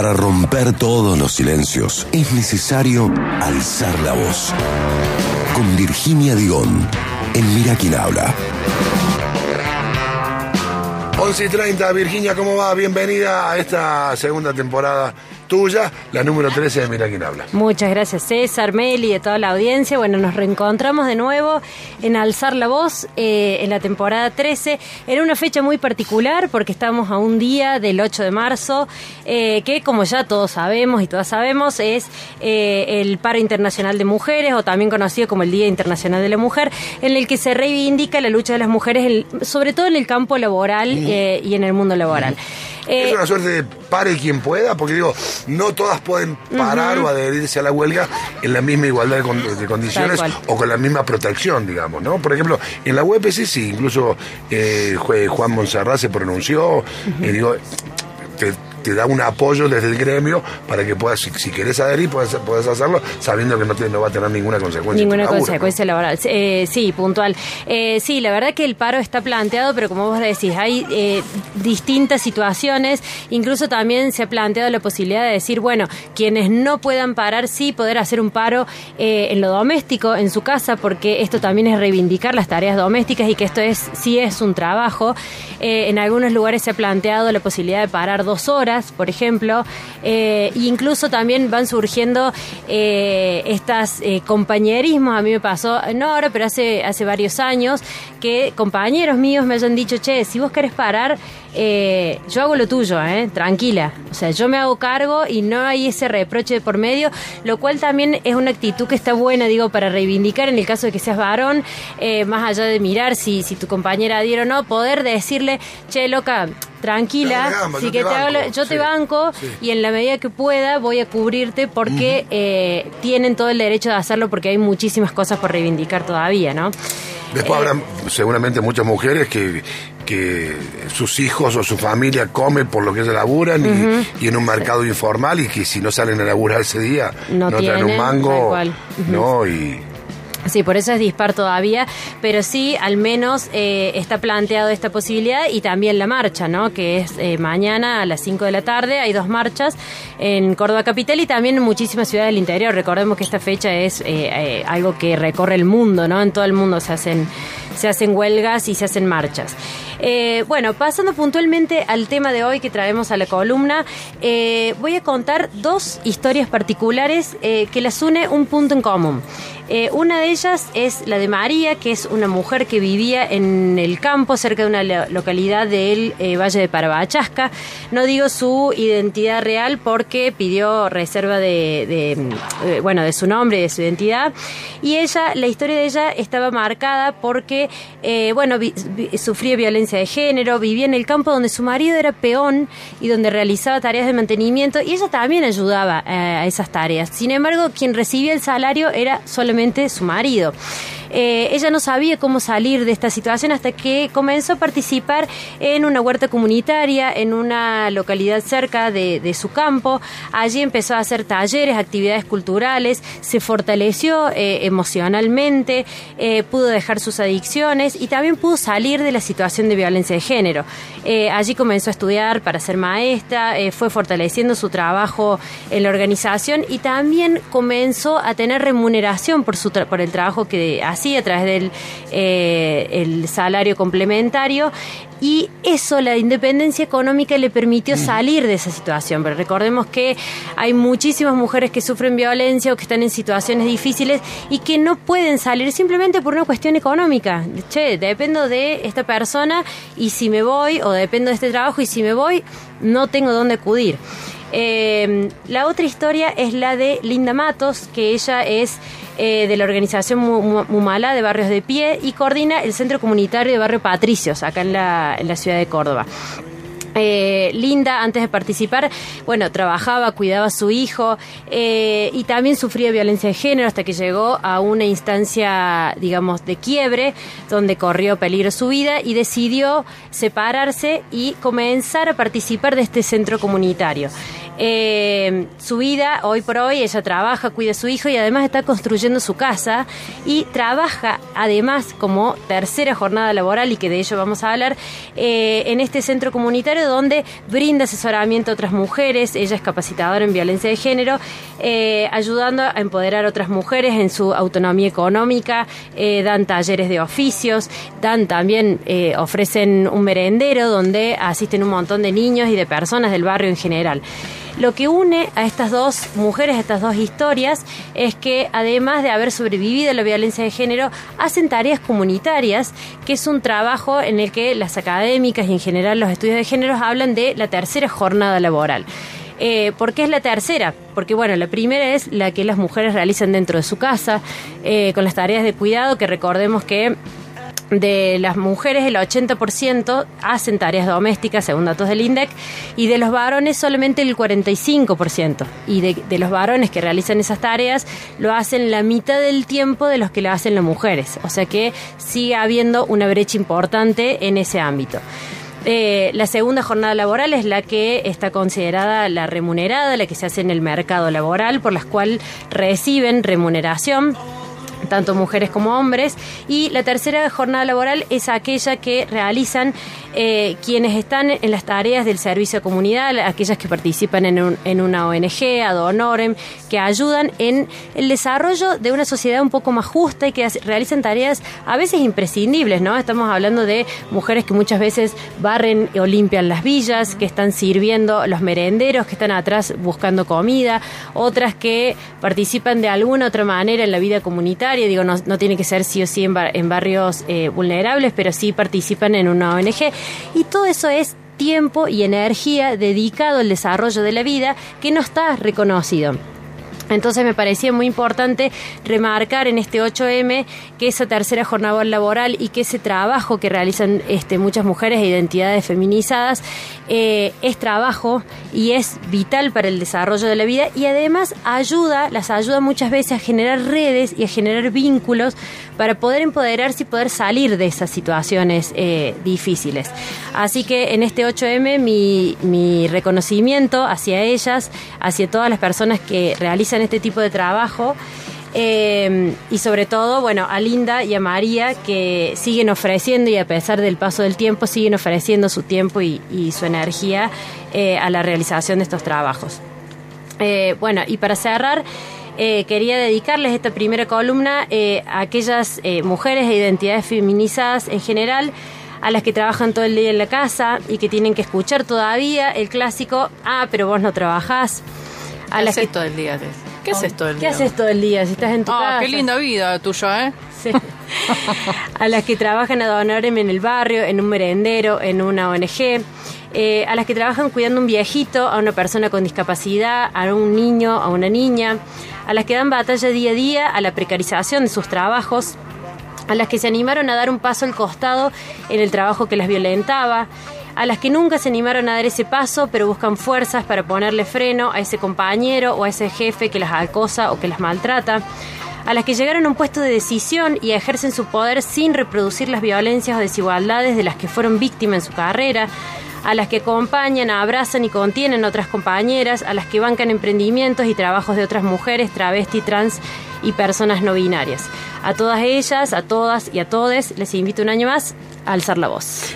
Para romper todos los silencios es necesario alzar la voz. Con Virginia Digón, en Mira quién habla. 11 y 30, Virginia, ¿cómo va? Bienvenida a esta segunda temporada tuya, la número 13 de Mira quién habla. Muchas gracias César, Meli, de toda la audiencia. Bueno, nos reencontramos de nuevo en Alzar la Voz eh, en la temporada 13, en una fecha muy particular porque estamos a un día del 8 de marzo, eh, que como ya todos sabemos y todas sabemos es eh, el paro internacional de mujeres o también conocido como el Día Internacional de la Mujer, en el que se reivindica la lucha de las mujeres, sobre todo en el campo laboral y en el mundo laboral. es una suerte de pare quien pueda, porque digo, no todas pueden parar o adherirse a la huelga en la misma igualdad de, condiciones o con la misma protección, digamos, ¿no? Por ejemplo, en la UPC sí, incluso eh, Juan Monserrat se pronunció, y digo, te da un apoyo desde el gremio para que puedas, si, si querés adherir, puedas, puedas hacerlo sabiendo que no, te, no va a tener ninguna consecuencia. Ninguna consecuencia laboral. Eh, sí, puntual. Eh, sí, la verdad que el paro está planteado, pero como vos decís, hay eh, distintas situaciones. Incluso también se ha planteado la posibilidad de decir, bueno, quienes no puedan parar, sí poder hacer un paro en lo doméstico, en su casa, porque esto también es reivindicar las tareas domésticas y que esto es sí es un trabajo. en algunos lugares se ha planteado la posibilidad de parar dos horas por ejemplo, eh, incluso también van surgiendo eh, estas eh, compañerismos. A mí me pasó, no ahora, pero hace, hace varios años, que compañeros míos me hayan dicho, che, si vos querés parar, eh, yo hago lo tuyo, eh, tranquila. O sea, yo me hago cargo y no hay ese reproche por medio, lo cual también es una actitud que está buena, digo, para reivindicar en el caso de que seas varón, más allá de mirar si, si tu compañera dieron o no, poder decirle, che, loca, tranquila, si que te yo te banco y en la medida que pueda voy a cubrirte porque eh, tienen todo el derecho de hacerlo porque hay muchísimas cosas por reivindicar todavía, ¿no? Después habrá seguramente muchas mujeres que, que sus hijos o su familia comen por lo que se laburan y, en un mercado informal y que si no salen a laburar ese día no, traen un mango, ¿no? Y Sí, por eso es dispar todavía, pero sí, al menos eh, está planteado esta posibilidad y también la marcha, ¿no? Que es eh, mañana a las 5 de la tarde, hay dos marchas en Córdoba Capital y también en muchísimas ciudades del interior. Recordemos que esta fecha es eh, algo que recorre el mundo, ¿no? En todo el mundo se hacen, se hacen huelgas y se hacen marchas. Bueno, pasando puntualmente al tema de hoy que traemos a la columna, voy a contar dos historias particulares que las une un punto en común. Eh, una de ellas es la de María, que es una mujer que vivía en el campo, cerca de una localidad del eh, Valle de Parabachasca. No digo su identidad real porque pidió reserva de, eh, bueno, de su nombre de su identidad. Y ella, la historia de ella estaba marcada porque, bueno, sufría violencia de género, vivía en el campo donde su marido era peón y donde realizaba tareas de mantenimiento y ella también ayudaba a esas tareas. Sin embargo, quien recibía el salario era solamente su marido. Eh, ella no sabía cómo salir de esta situación hasta que comenzó a participar en una huerta comunitaria en una localidad cerca de, su campo. Allí empezó a hacer talleres, actividades culturales, se fortaleció eh, emocionalmente, eh, pudo dejar sus adicciones y también pudo salir de la situación de violencia de género. allí comenzó a estudiar para ser maestra, fue fortaleciendo su trabajo en la organización y también comenzó a tener remuneración por, su por el trabajo que hacía a través del eh, el salario complementario y eso, la independencia económica le permitió salir de esa situación. Pero recordemos que hay muchísimas mujeres que sufren violencia o que están en situaciones difíciles y que no pueden salir simplemente por una cuestión económica. Che, dependo de esta persona y si me voy, o dependo de este trabajo y si me voy, no tengo dónde acudir. Eh, la otra historia es la de Linda Matos, que ella es eh, de la organización Mumala de Barrios de Pie y coordina el Centro Comunitario de Barrio Patricios, acá en la ciudad de Córdoba. Eh, Linda, antes de participar, bueno, trabajaba, cuidaba a su hijo eh, y también sufría violencia de género hasta que llegó a una instancia, digamos, de quiebre, donde corrió peligro su vida y decidió separarse y comenzar a participar de este centro comunitario. Eh, su vida, hoy por hoy, ella trabaja, cuida a su hijo y además está construyendo su casa y trabaja además como tercera jornada laboral y que de ello vamos a hablar en este centro comunitario donde brinda asesoramiento a otras mujeres, ella es capacitadora en violencia de género, eh, ayudando a empoderar a otras mujeres en su autonomía económica, eh, dan talleres de oficios, dan también, eh, ofrecen un merendero donde asisten un montón de niños y de personas del barrio en general. Lo que une a estas dos mujeres, estas dos historias, es que además de haber sobrevivido a la violencia de género, hacen tareas comunitarias, que es un trabajo en el que las académicas y en general los estudios de género hablan de la tercera jornada laboral. Eh, ¿Por qué es la tercera? Porque, bueno, la primera es la que las mujeres realizan dentro de su casa, eh, con las tareas de cuidado, que recordemos que de las mujeres el 80% hacen tareas domésticas, según datos del INDEC, y de los varones solamente el 45%. Y de, de, los varones que realizan esas tareas lo hacen la mitad del tiempo de los que lo hacen las mujeres. O sea que sigue habiendo una brecha importante en ese ámbito. Eh, la segunda jornada laboral es la que está considerada la remunerada, la que se hace en el mercado laboral, por la cual reciben remuneración tanto mujeres como hombres. Y la tercera jornada laboral es aquella que realizan eh, quienes están en las tareas del servicio comunidad, aquellas que participan en, una ONG, ad honorem, que ayudan en el desarrollo de una sociedad un poco más justa y que realizan tareas a veces imprescindibles, ¿no? Estamos hablando de mujeres que muchas veces barren o limpian las villas, que están sirviendo los merenderos, que están atrás buscando comida, otras que participan de alguna otra manera en la vida comunitaria, digo, no, no tiene que ser sí o sí en, bar, en barrios eh, vulnerables, pero sí participan en una ONG y todo eso es tiempo y energía dedicado al desarrollo de la vida que no está reconocido. Entonces me parecía muy importante remarcar en este 8M que esa tercera jornada laboral y que ese trabajo que realizan este, muchas mujeres e identidades feminizadas eh, es trabajo y es vital para el desarrollo de la vida y además ayuda, las ayuda muchas veces a generar redes y a generar vínculos para poder empoderarse y poder salir de esas situaciones eh, difíciles. Así que en este 8M mi, mi reconocimiento hacia ellas, hacia todas las personas que realizan este tipo de trabajo. Eh, y sobre todo, bueno, a Linda y a María que siguen ofreciendo y a pesar del paso del tiempo siguen ofreciendo su tiempo y, su energía eh, a la realización de estos trabajos. Eh, bueno, y para cerrar, quería dedicarles esta primera columna a aquellas mujeres e identidades feminizadas en general a las que trabajan todo el día en la casa y que tienen que escuchar todavía el clásico, ah, pero vos no trabajás. A las que todo el día. ¿Qué haces todo el día? ¿Qué haces todo el día si estás en tu ah, qué linda vida tuya, ¿eh? Sí. a las que trabajan a Donorem en el barrio, en un merendero, en una ONG. Eh, a las que trabajan cuidando un viejito, a una persona con discapacidad, a un niño, a una niña, a las que dan batalla día a día a la precarización de sus trabajos, a las que se animaron a dar un paso al costado en el trabajo que las violentaba, a las que nunca se animaron a dar ese paso, pero buscan fuerzas para ponerle freno a ese compañero o a ese jefe que las acosa o que las maltrata, a las que llegaron a un puesto de decisión y ejercen su poder sin reproducir las violencias o desigualdades de las que fueron víctimas en su carrera, a las que acompañan, abrazan y contienen a otras compañeras, a las que bancan emprendimientos y trabajos de otras mujeres, travesti, trans y personas no binarias. A todas ellas, a todas y a todos les invito un año más a alzar la voz.